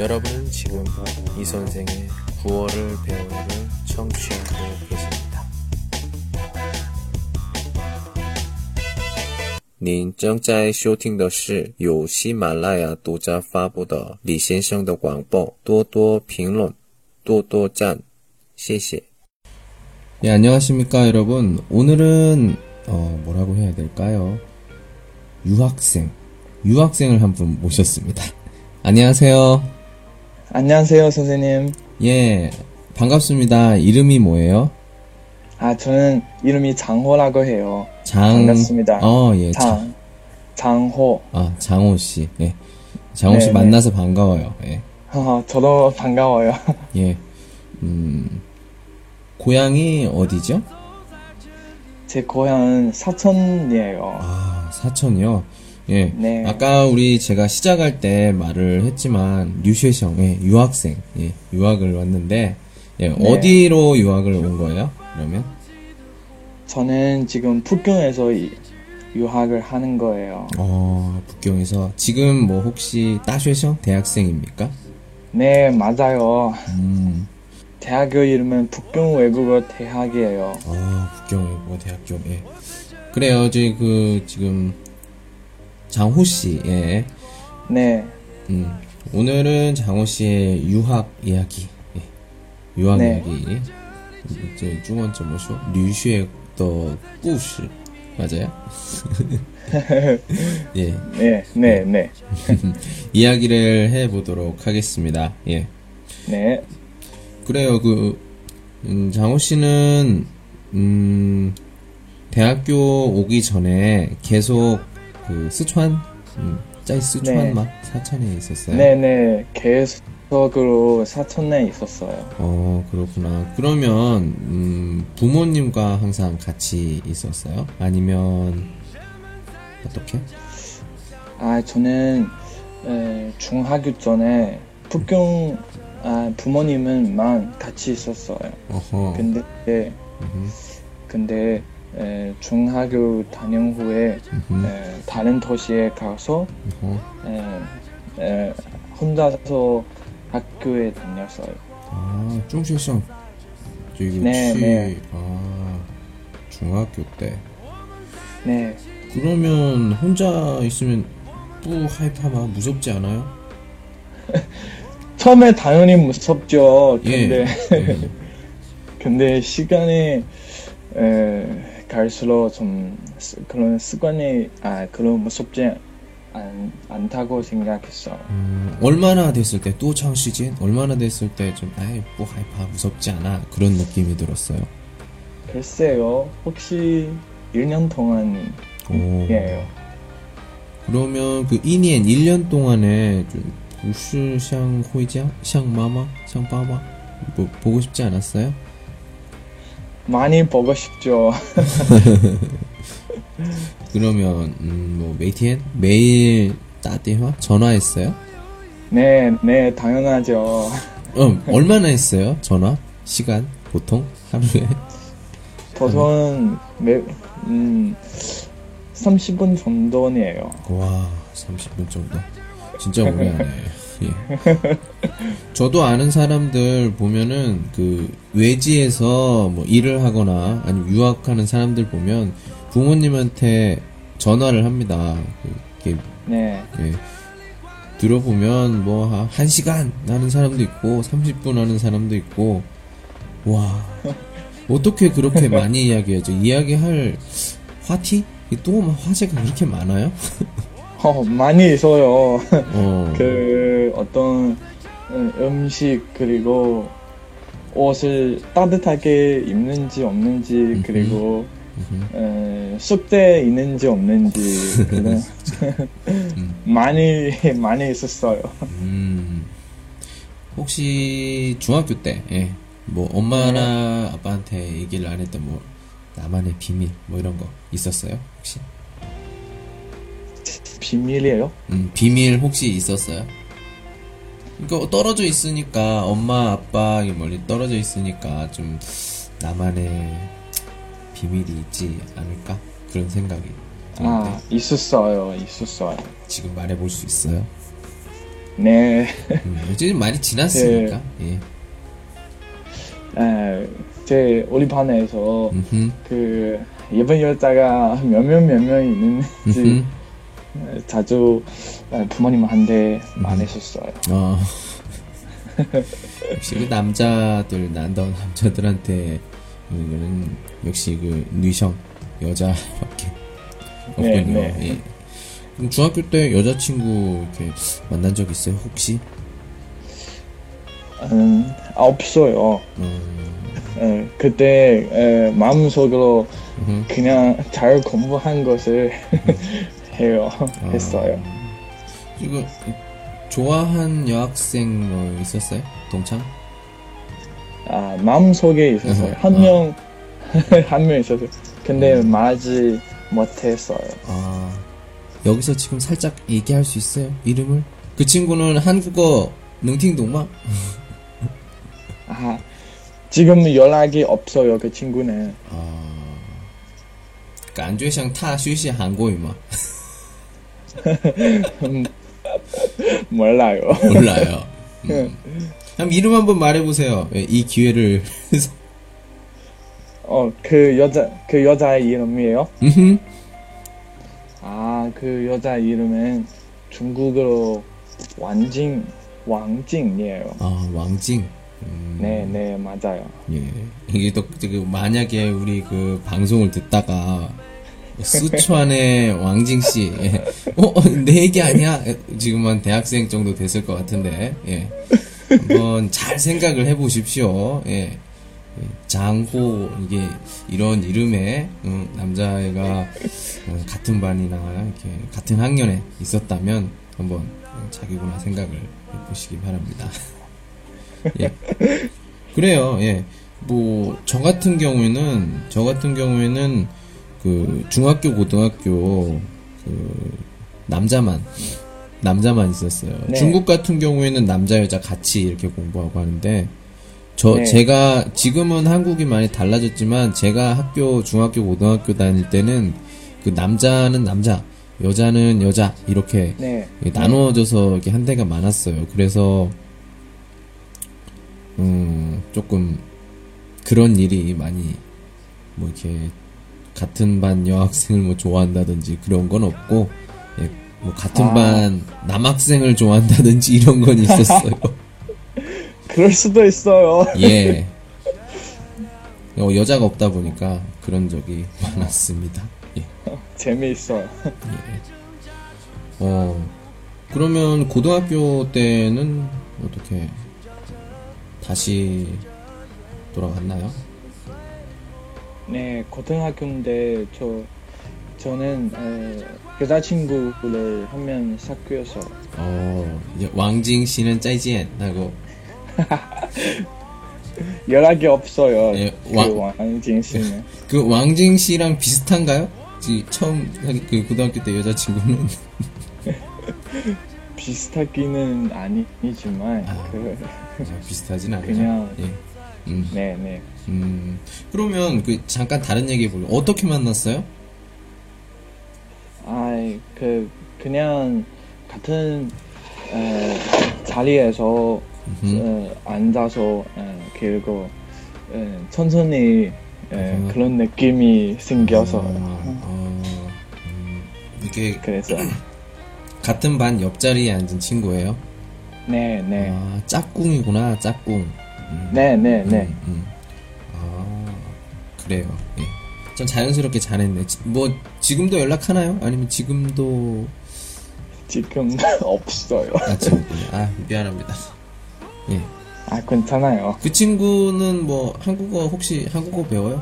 여러분은 지금 이 선생의 구월을 배우를 청취하고 계십니다. 您正在收听的是由喜马拉雅独家发布的李先生的广播，多多评论，多多赞，谢谢。 네, 안녕하십니까, 여러분. 오늘은, 어, 뭐라고 해야 될까요? 유학생. 유학생을 한 분 모셨습니다. 안녕하세요. 안녕하세요, 선생님. 예, 반갑습니다. 이름이 뭐예요? 아, 저는 이름이 장호라고 해요. 장. 반갑습니다. 어, 예. 장, 장호. 아, 장호 씨. 예. 장호 씨 네, 만나서 반가워요. 예. 어, 저도 반가워요. 예. 음, 고향이 어디죠? 제 고향은 사천이에요. 아, 사천이요? 예. 네. 아까 우리 제가 시작할 때 말을 했지만, 류쉐성, 예, 유학생, 예, 유학을 왔는데, 예, 네. 어디로 유학을 온 거예요? 그러면? 저는 지금 북경에서 이- 유학을 하는 거예요. 어, 북경에서. 지금 뭐 혹시 따쉐성 대학생입니까? 네, 맞아요. 음, 대학교 이름은 북경 외국어 대학이에요. 아, 북경 외국어 대학교, 예. 그래요, 저희 그, 지금, 장호 씨, 예. 네. 음, 오늘은 장호 씨의 유학 이야기, 예. 유학 네. 이야기. 이제 중원점 뭐죠? 류슈의 또 꾸시 맞아요? 예. 네, 네, 네. 이야기를 해보도록 하겠습니다. 예. 네. 그래요. 그 음, 장호 씨는 음, 대학교 오기 전에 계속 그 스촨, 음, 짜이 스촨 네. 막 사천에 있었어요. 네, 네. 계속으로 사천에 있었어요. 어 그렇구나. 그러면 음, 부모님과 항상 같이 있었어요? 아니면 어떻게? 아, 저는 에, 중학교 전에 북경 아, 부모님은만 같이 있었어요. 어허. 근데 네, 근데 에, 중학교 다닌 후에 에, 다른 도시에 가서. 에, 에, 혼자서 학교에 다녔어요. 아. 저기 네, 네. 아 중학교 때. 네, 그러면 혼자 있으면 뿌 하이파마 무섭지 않아요? 처음에 당연히 무섭죠. 예. 근데 예. 근데 시간이 에, 갈수록 좀 그런 습관이 아 그런 무섭지 안, 않다고 생각했어. 음, 얼마나 됐을 때 또 처음 시즌 얼마나 됐을 때 좀 아이 뭐 하이파 무섭지 않아 그런 느낌이 들었어요. 글쎄요 혹시 1년 동안 이에요. 그러면 그 2년 1년 동안에 좀 우슈샹 호이장 샹 마마 샹 바바 뭐 보고 싶지 않았어요? 많이 보고 싶죠. 그러면, 음, 뭐, 매일, 매일 따대화? 전화했어요? 네, 네, 당연하죠. 어, 얼마나 했어요? 전화? 시간? 보통? 하루에? 보통 매, 음, 30분 정도네요. 와, 30분 정도. 진짜 오래 하네. 예. 저도 아는 사람들 보면은 그 외지에서 뭐 일을 하거나 아니면 유학하는 사람들 보면 부모님한테 전화를 합니다. 이렇게 네, 예. 들어보면 뭐한 1시간 하는 사람도 있고 30분 하는 사람도 있고 와 어떻게 그렇게 많이 이야기하죠? 이야기할 화티? 또 화제가 그렇게 많아요? 어, 많이 있어요. 어. 그 어떤 음, 음식 그리고 옷을 따뜻하게 입는지 없는지 그리고 에, 숙대 있는지 없는지 그런 많이 많이 있었어요. 음, 혹시 중학교 때, 예, 뭐 엄마나 아빠한테 얘기를 안 했던 뭐 나만의 비밀 뭐 이런 거 있었어요? 혹시? 비밀이에요? 음, 비밀 혹시 있었어요? 그러니까 떨어져 있으니까 엄마 아빠 멀리 떨어져 있으니까 좀 나만의 비밀이 있지 않을까 그런 생각이 드는데 아 있었어요, 있었어요. 지금 말해볼 수 있어요? 네. 음, 요즘 많이 지났으니까. 예. 에, 제 우리 반에서 음흠. 그 예쁜 여자가 몇명몇명 있는지 자주 에, 부모님한테 말했었어요. 어. 역시 그 남자들, 난더 남자들한테, 이거는 역시 그, 누이성, 여자밖에 없군요. 네, 네. 예. 그럼 중학교 때 여자친구 이렇게 만난 적 있어요, 혹시? 음, 아, 없어요. 음, 에, 그때 에, 마음속으로 음흠. 그냥 잘 공부한 것을 해요. 했어요. 이거, 좋아한 여학생 뭐 있었어요? 동창? 아, 마음속에 있었어요. 음, 한 어. 명, 한 명 있었어요. 근데 말하지 못했어요. 아, 여기서 지금 살짝 얘기할 수 있어요? 이름을? 그 친구는 한국어 능팅동마? 아, 지금 연락이 없어요. 그 친구는. 啊，感觉像他学习韩国语吗？ 몰라요. 몰라요. 음. 그럼 이름 한번 말해보세요. 예, 이 기회를. 어, 그 여자, 그 여자의 이름이에요? 아, 그 여자 이름은 중국어로 왕징, 왕징이에요. 아, 왕징. 음, 네, 네, 맞아요. 예. 이게 또, 그, 만약에 우리 그 방송을 듣다가, 수천의 왕징 씨, 예. 어, 어, 내 얘기 아니야? 예, 지금 한 대학생 정도 됐을 것 같은데, 예. 한번 잘 생각을 해 보십시오. 예. 예, 장호, 이게, 이런 이름의, 음, 남자애가, 어, 같은 반이나, 이렇게, 같은 학년에 있었다면, 한번, 어, 자기구나 생각을 해보시기 바랍니다. 예. 그래요, 예. 뭐, 저 같은 경우에는, 저 같은 경우에는, 그, 중학교, 고등학교, 그, 남자만, 남자만 있었어요. 네. 중국 같은 경우에는 남자, 여자 같이 이렇게 공부하고 하는데, 저, 네. 제가, 지금은 한국이 많이 달라졌지만, 제가 학교, 중학교, 고등학교 다닐 때는, 그 남자는 남자, 여자는 여자, 이렇게 네. 나누어져서 이렇게 한 대가 많았어요. 그래서 음 조금 그런 일이 많이 뭐 이렇게 같은 반 여학생을 뭐 좋아한다든지 그런 건 없고 예, 뭐 같은 아. 반 남학생을 좋아한다든지 이런 건 있었어요. 그럴 수도 있어요. 예. 어, 여자가 없다 보니까 그런 적이 많았습니다. 예. 재미있어요. 어, 그러면 고등학교 때는 어떻게 다시 돌아갔나요? 네, 고등학교인데 저 저는 에, 여자친구를 한 명 사귀어서 어, 왕징 씨는 짜이지엔 하고 연락이 없어요. 예, 그 왕- 왕진 씨는 그 왕징 씨랑 비슷한가요? 지- 처음 그 고등학교 때 여자친구는 비슷하기는 아니지만 아. 그 비슷하진 않죠. 그냥- 예. 음, 네, 네. 음. 그러면 그 잠깐 다른 얘기 해볼게요. 어떻게 만났어요? 아, 그 그냥 같은 에, 자리에서 음흠. 어, 앉아서 에, 그리고 에, 천천히 에, 음. 그런 느낌이 생겨서 어, 어, 음, 이게 그래서 같은 반 옆자리에 앉은 친구예요? 네, 네, 아, 짝꿍이구나, 짝꿍. 음, 네, 네, 네. 음, 음. 아, 그래요. 예. 전 자연스럽게 잘했네. 지- 뭐, 지금도 연락하나요? 아니면 지금도, 지금 없어요. 아, 지금군요. 아, 미안합니다. 예. 아, 괜찮아요. 그 친구는 뭐, 한국어, 혹시 한국어 배워요?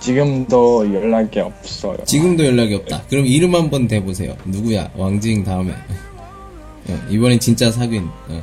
지금도 연락이 없어요. 지금도 연락이 없다. 그럼 이름 한번 대보세요. 누구야? 왕징 다음에. 어, 이번엔 진짜 사귄. 어.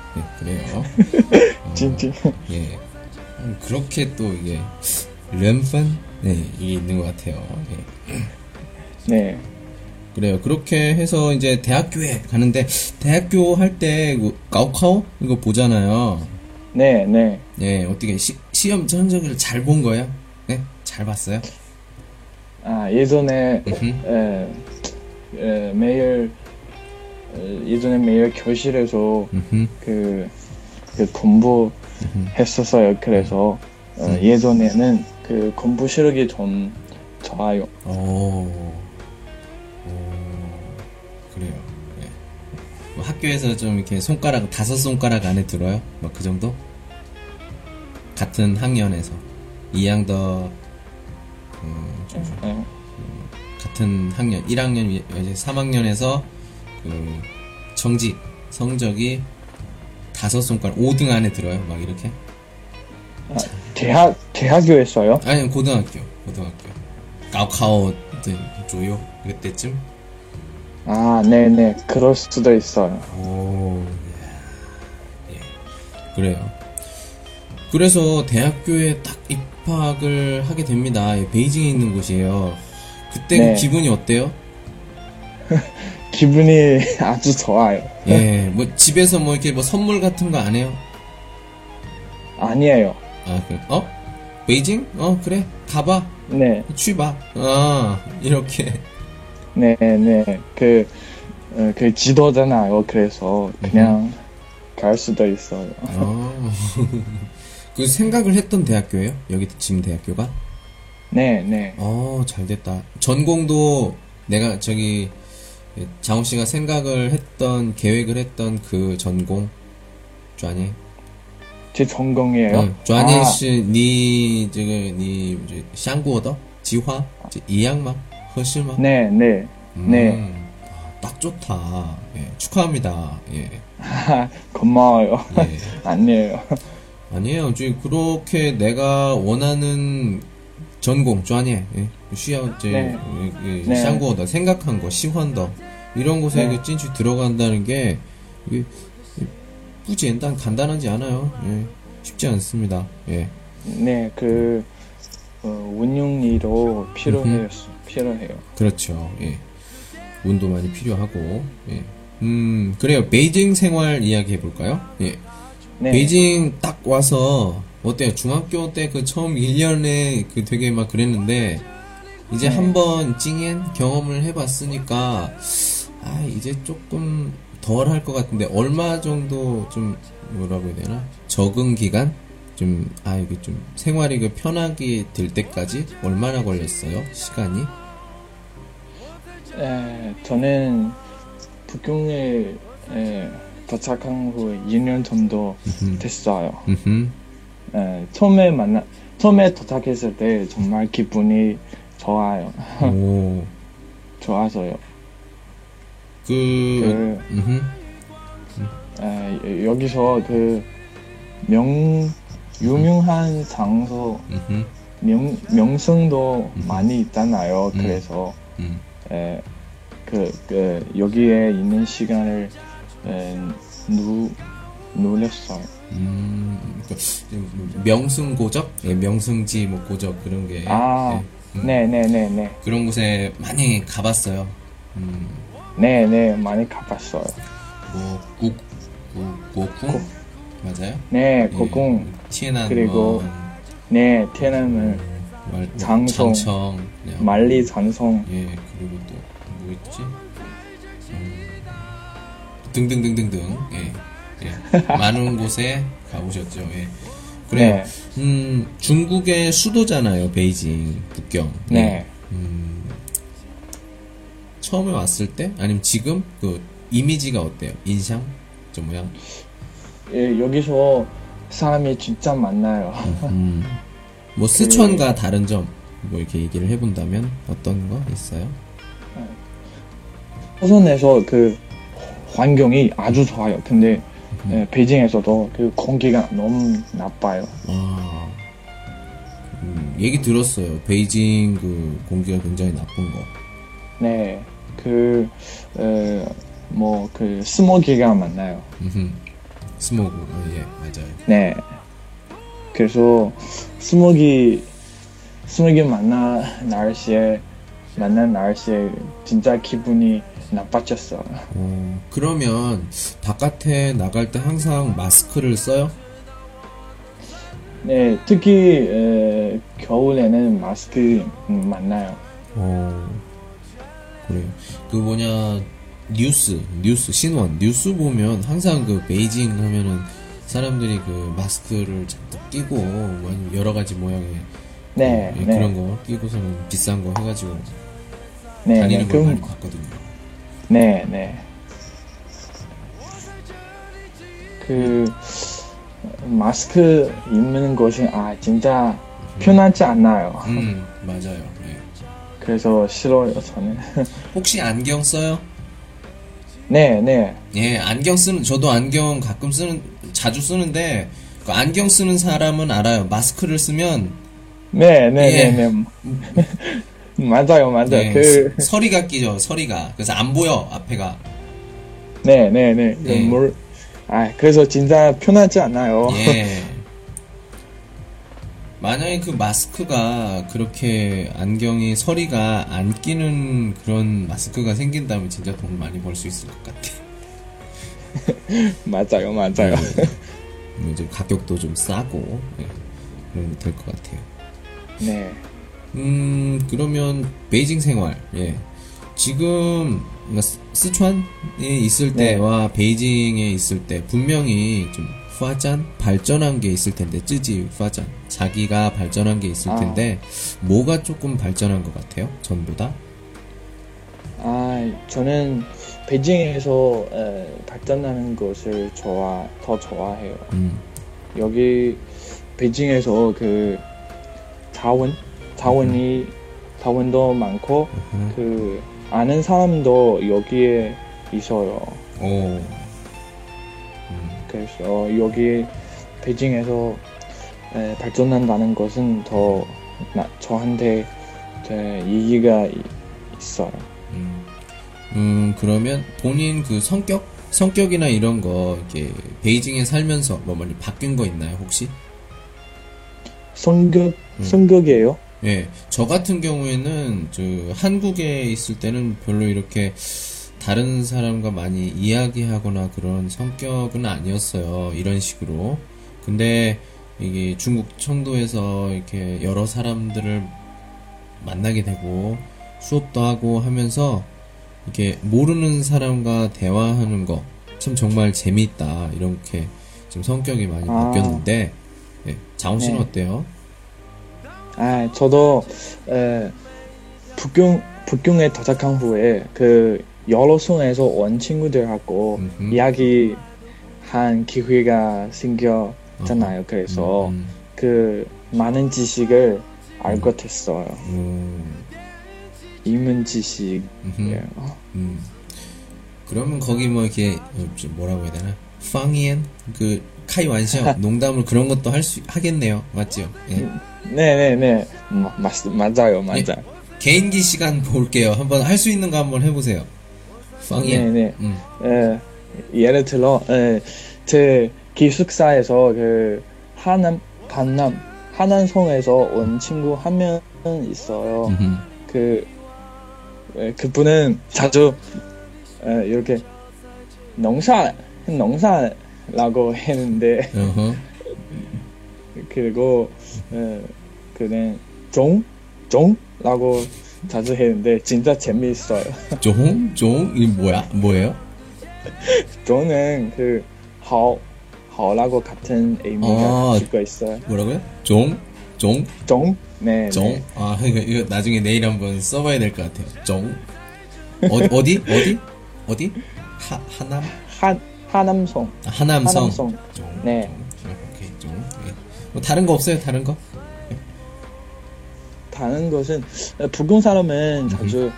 네, 그래요. 어, 찡찡. 예. 음, 그렇게 또 이게 렌펀 네 이게 있는 것 같아요. 예. 네. 그래요. 그렇게 해서 이제 대학교에 가는데 대학교 할때 그 가오카오 이거 보잖아요. 네, 네. 예, 어떻게 시, 시험 성적을 잘 본 거예요? 네, 잘 봤어요. 아, 예전에. 에, 에, 매일, 에, 예전에 매일 교실에서 음흠. 그, 그 공부했었어요. 그래서, 어, 예전에는 그 공부 실력이 좀 좋아요. 오, 오, 그래요. 네. 뭐 학교에서 좀 이렇게 손가락 다섯 손가락 안에 들어요? 뭐그 정도? 같은 학년에서 2학 더 음, 좀 네. 같은 학년 1학년 이제 3학년에서 그 정직 성적이 다섯 손가락 5등 안에 들어요. 막 이렇게? 아, 대학, 대학교에서요? 아니 고등학교 고등학교 때 조요 그때쯤 아, 네네. 그럴 수도 있어요. 오 예. 그래요 그래서 대학교에 딱 입학을 하게 됩니다 예, 베이징에 있는 곳이에요 그때 네. 그 기분이 어때요? 기분이 아주 좋아요. 예, 뭐 집에서 뭐 이렇게 뭐 선물 같은 거 안 해요? 아니에요. 아, 그, 어? 베이징? 어, 그래. 가봐. 네, 취봐. 아, 이렇게. 네, 네. 그, 어, 그 지도잖아요. 그래서 그냥 갈 수도 있어요. 아. 그 생각을 했던 대학교예요? 여기 지금 대학교가? 네, 네. 어, 잘 됐다. 전공도 내가 저기 예, 장훈 씨가 생각을 했던 계획을 했던 그 전공 쟈니 제 전공이에요. 네, 어, 쟈니 아. 씨니 지금 니 샹구어더 지화 이양망 허실망. 네 네. 음, 네. 아, 딱 좋다. 예, 축하합니다. 예. 고마워요. 예. 아니에요. 아니에요. 이제 그렇게 내가 원하는 전공, 쫀예, 쉬어제, 네. 예, 예, 네. 샹구어다, 생각한 거, 시환다 이런 곳에 네. 그 찐추 들어간다는 게 이게 뿌지 일단 간단하지 않아요. 예, 쉽지 않습니다. 예. 네, 그 어, 운용리도 필요해요. 필요해요. 그렇죠. 예. 운도 많이 필요하고. 예. 음, 그래요. 베이징 생활 이야기 해볼까요? 예. 네. 베이징 딱 와서 어때요? 중학교 때 그 처음 1년에 그 되게 막 그랬는데 이제 네. 한번 찡엔 경험을 해봤으니까 아 이제 조금 덜 할 것 같은데 얼마 정도 좀 뭐라고 해야 되나 적응 기간 좀 아 이게 좀 생활이 그 편하게 될 때까지 얼마나 걸렸어요 시간이 에, 저는 북경에 에, 도착한 후 2년 정도 됐어요. 에, 처음에 만나, 처음에 도착했을 때 정말 기분이 좋아요. 오, 좋아서요. 그, 그. 에, 여기서 그 명, 유명한 장소, 음흠. 명, 명승도 많이 있잖아요. 음. 그래서, 음. 에, 그, 그, 여기에 있는 시간을, 에, 누, 누렸어요. 음, 그러니까 뭐 명승고적, 예, 명승지 뭐 고적 그런 게. 아, 네, 네, 네, 네. 그런 곳에 많이 가봤어요. 음. 네, 네, 많이 가봤어요. 뭐 국, 뭐, 고궁 고, 맞아요? 네, 예. 고궁. 티에난 그리고 뭐. 네, 티에난은 말, 장성, 장청, 네, 말리 장성. 예, 그리고 또뭐 있지? 음, 등등등등등. 예. 예. 많은 곳에 가보셨죠, 예. 그래요. 네, 음, 중국의 수도잖아요, 베이징, 북경. 네. 음, 처음에 왔을 때? 아니면 지금? 그, 이미지가 어때요? 인상? 저 모양? 예, 여기서 사람이 진짜 많나요. 음, 뭐, 스촨과 다른 점, 뭐, 이렇게 얘기를 해본다면, 어떤 거 있어요? 호선에서 그 환경이 아주 좋아요. 근데 예, 베이징에서도 그 공기가 너무 나빠요. 아, 음, 얘기 들었어요. 베이징 그 공기가 굉장히 나쁜 거. 네, 그 에, 뭐그 스모기가. 음흠. 스모그. 어, 예, 맞아요. 네. 그래서 스모기 스모기 만나 날씨에 만난 날씨에 진짜 기분이 나빠졌어. 어, 그러면 바깥에 나갈 때 항상 마스크를 써요? 네, 특히 에, 겨울에는 마스크 음, 만나요. 어, 그래요. 그 뭐냐, 뉴스, 뉴스, 신원, 뉴스 보면 항상 그 베이징 하면은 사람들이 그 마스크를 잔뜩 끼고, 뭐 여러 가지 모양의 네, 예, 네, 그런 거 끼고서는 비싼 거 해가지고 네, 네, 다니는 걸 그럼 많이 봤거든요. 네, 네. 그 마스크 입는 것이 아 진짜 편하지 않나요. 음, 맞아요. 예. 그래서 싫어요 저는. 혹시 안경 써요? 네, 네, 예, 안경 쓰는, 저도 안경 가끔 쓰는, 자주 쓰는데, 그 안경 쓰는 사람은 알아요. 마스크를 쓰면, 네, 네, 예. 네, 네. 맞아요, 맞아요. 예, 그, 서- 서리가 끼죠, 서리가. 그래서 안 보여, 앞에가. 네, 네, 네. 그 예. 뭘, 아, 그래서 진짜 편하지 않아요. 예. 만약에 그 마스크가 그렇게 안경이 서리가 안 끼는 그런 마스크가 생긴다면 진짜 돈 많이 벌 수 있을 것 같아. 맞아요, 맞아요. 뭐좀 가격도 좀 싸고, 예, 그러면 될 것 같아요. 네. 음, 그러면 베이징 생활, 예. 지금, 스- 스촨에 있을 네. 때와 베이징에 있을 때 분명히 좀 파잔? 발전한 게 있을 텐데, 쯔지 파잔. 자기가 발전한 게 있을 아. 텐데, 뭐가 조금 발전한 것 같아요? 전보다? 아, 저는 베이징에서 에, 발전하는 것을 좋아, 더 좋아해요. 음, 여기 베이징에서 그 자원, 자원이, 자원도 많고, 음. 그 아는 사람도 여기에 있어요. 오, 그래서 여기 베이징에서 에, 발전한다는 것은 더 나- 저한테 제 이기가 이- 있어요. 음. 음, 그러면 본인 그 성격? 성격이나 이런 거, 이렇게, 베이징에 살면서 뭐 많이 바뀐 거 있나요, 혹시? 성격 음. 성격이에요? 예, 저 같은 경우에는 저 한국에 있을 때는 별로 이렇게 다른 사람과 많이 이야기하거나 그런 성격은 아니었어요. 이런 식으로. 근데 이게 중국 청도에서 이렇게 여러 사람들을 만나게 되고 수업도 하고 하면서 이렇게 모르는 사람과 대화하는 거 참 정말 재미있다. 이렇게 좀 성격이 많이 아. 바뀌었는데 예, 자원 씨는 네. 어때요? 아 저도 에, 북경 북경에 도착한 후에 그 여러 손에서 온 친구들하고 음흠. 이야기 한 기회가 생겼잖아요. 그래서 음, 그 많은 지식을 알게 됐어요. 음, 이문. 음흠. 음. 그러면 거기 뭐 이렇게 어, 좀 뭐라고 해야 되나? 팡이엔 그 카이 완샤 농담을 그런 것도 할 수 하겠네요. 맞죠? 예. 네네네 마- 맞, 맞아요 맞아요. 개인기 시간 볼게요. 한번 할 수 있는 거 한번 해보세요. 네네. 음. 에, 예를 들어 에, 제 기숙사에서 그 하남 반남 하남성에서 온 친구 한 명 있어요. 음흠. 그 에, 그분은 자주 에, 이렇게 농사 농사 라고 했는데. 그리고 에, 그는 종 종 라고 자주 했는데 진짜 재미있어요. 종? 종? 이 뭐야? 뭐예요? 저는 그好好라고 같은 의미가 아. 들고 있어요. 뭐라고요? 종? 종? 종? 네. 종? 네. 아, 이거, 이거 나중에 내일 한번 써봐야 될 것 같아요. 종? 어디? 어디? 어디? 어디? 하, 하남? 하 하남성. 아, 하남성. 하남성. 종. 네. 종. 오케이, 종. 예. 뭐 다른 거 없어요? 다른 거? 다른 것은 에, 북경 사람은 자주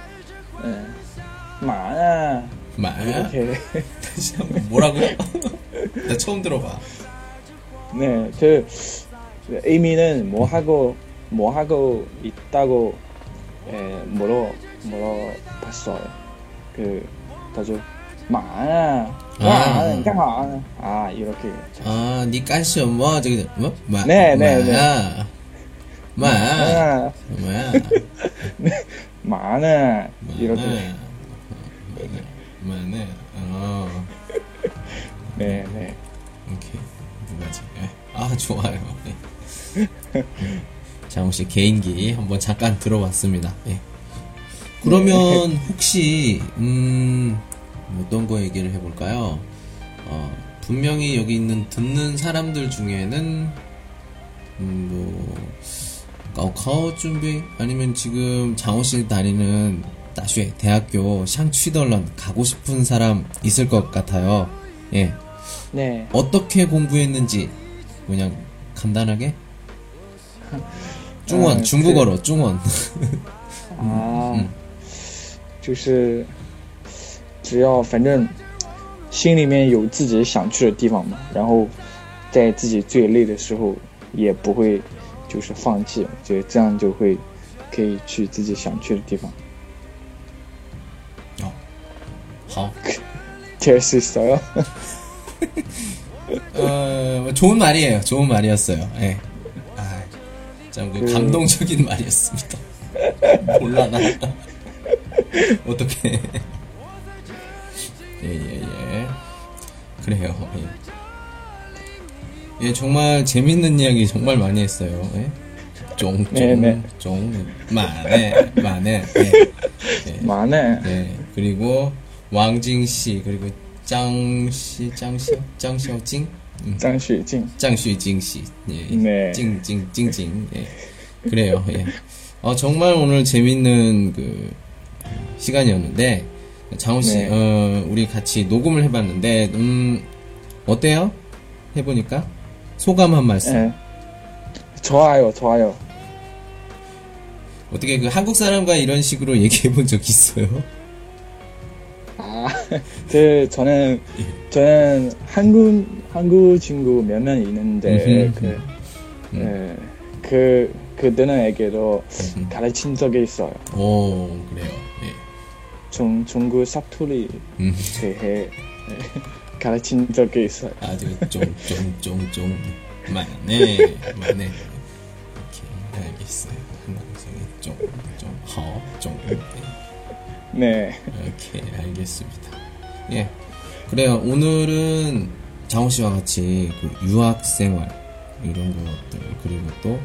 에, 많아 말? 이렇게 다시 한번 뭐라고요? 나 처음 들어봐. 네, 그 의미는 뭐 하고 뭐 하고 있다고 에, 물어 물어 봤어요. 그 자주 마 나 아. 와干嘛 아 이렇게 아, 니 깐시 뭐 저기 뭐? 마, 네, 네, 네. 아, 마야. 마나 이렇게 마네. 마네. 어. 네 네 오케이. 누가지? 예. 아, 좋아요. 예. 장훈 씨 개인기 한번 잠깐 들어봤습니다. 예. 그러면 혹시 음 뭐 어떤 거 얘기를 해볼까요? 어, 분명히 여기 있는 듣는 사람들 중에는 음, 뭐 가오카오 준비 아니면 지금 장호씨 다니는 나슈에 대학교 샹취덜런 가고 싶은 사람 있을 것 같아요. 예. 네. 어떻게 공부했는지 그냥 간단하게 중원 어, 중국어로 그... 중원. 아, 음. 就是只要反正心里面有自己想去的地方嘛，然后在自己最累的时候也不会就是放弃，我觉得这样就会可以去自己想去的地方。 어. 好 될수 있어요? 어, 좋은 말이에요. 좋은 말이었어요. 예. 아, 참 그 그- 감동적인 말이었습니다. 몰라 나. 어떻게? 그래요. 예. 예. 정말 재밌는 이야기 정말 많이 했어요. 예? 종, 종, 네, 네. 만에, 만에, 네. 네. 만에. 네. 그리고 왕징 씨, 그리고 짱 씨, 짱 씨, 음. 짱 씨, 응. 짱 씨, 징. 짱 씨, 징 씨. 예. 네. 찡찡 찡찡. 예. 그래요. 예. 어, 정말 오늘 재밌는 그 시간이었는데 장호 씨, 네. 어, 우리 같이 녹음을 해봤는데, 음, 어때요? 해보니까 소감 한 말씀. 예. 좋아요, 좋아요. 어떻게 그 한국 사람과 이런 식으로 얘기해 본 적 있어요? 아, 그 저는 저는 한국 한국 친구 몇 명 있는데 음흠. 그, 예, 그 그들에게도 음. 가르친 적이 있어요. 오, 그래요. 예. 중 중국 사투리 음. 대해 예, 가르친 적이 있어요. 아주 쫑쫑쫑쫑 맞네 맞네. 오케이 알겠어요. 한국성이 쫑쫑허쫑 네, 오케이 알겠습니다. 예. 그래요. 오늘은 장호 씨와 같이 그 유학 생활 이런 것들 그리고 또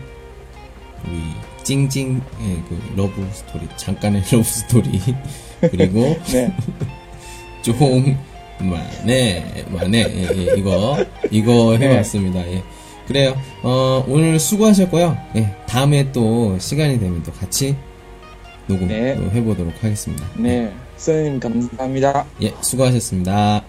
우리 찡찡의 그 러브 스토리 잠깐의 러브 스토리 그리고 네, 좀 만에 만에 예, 예, 이거 이거 네. 해봤습니다. 예. 그래요. 어, 오늘 수고하셨고요. 예, 다음에 또 시간이 되면 또 같이 녹음 네. 또 해보도록 하겠습니다. 네, 선생님 감사합니다. 예, 수고하셨습니다.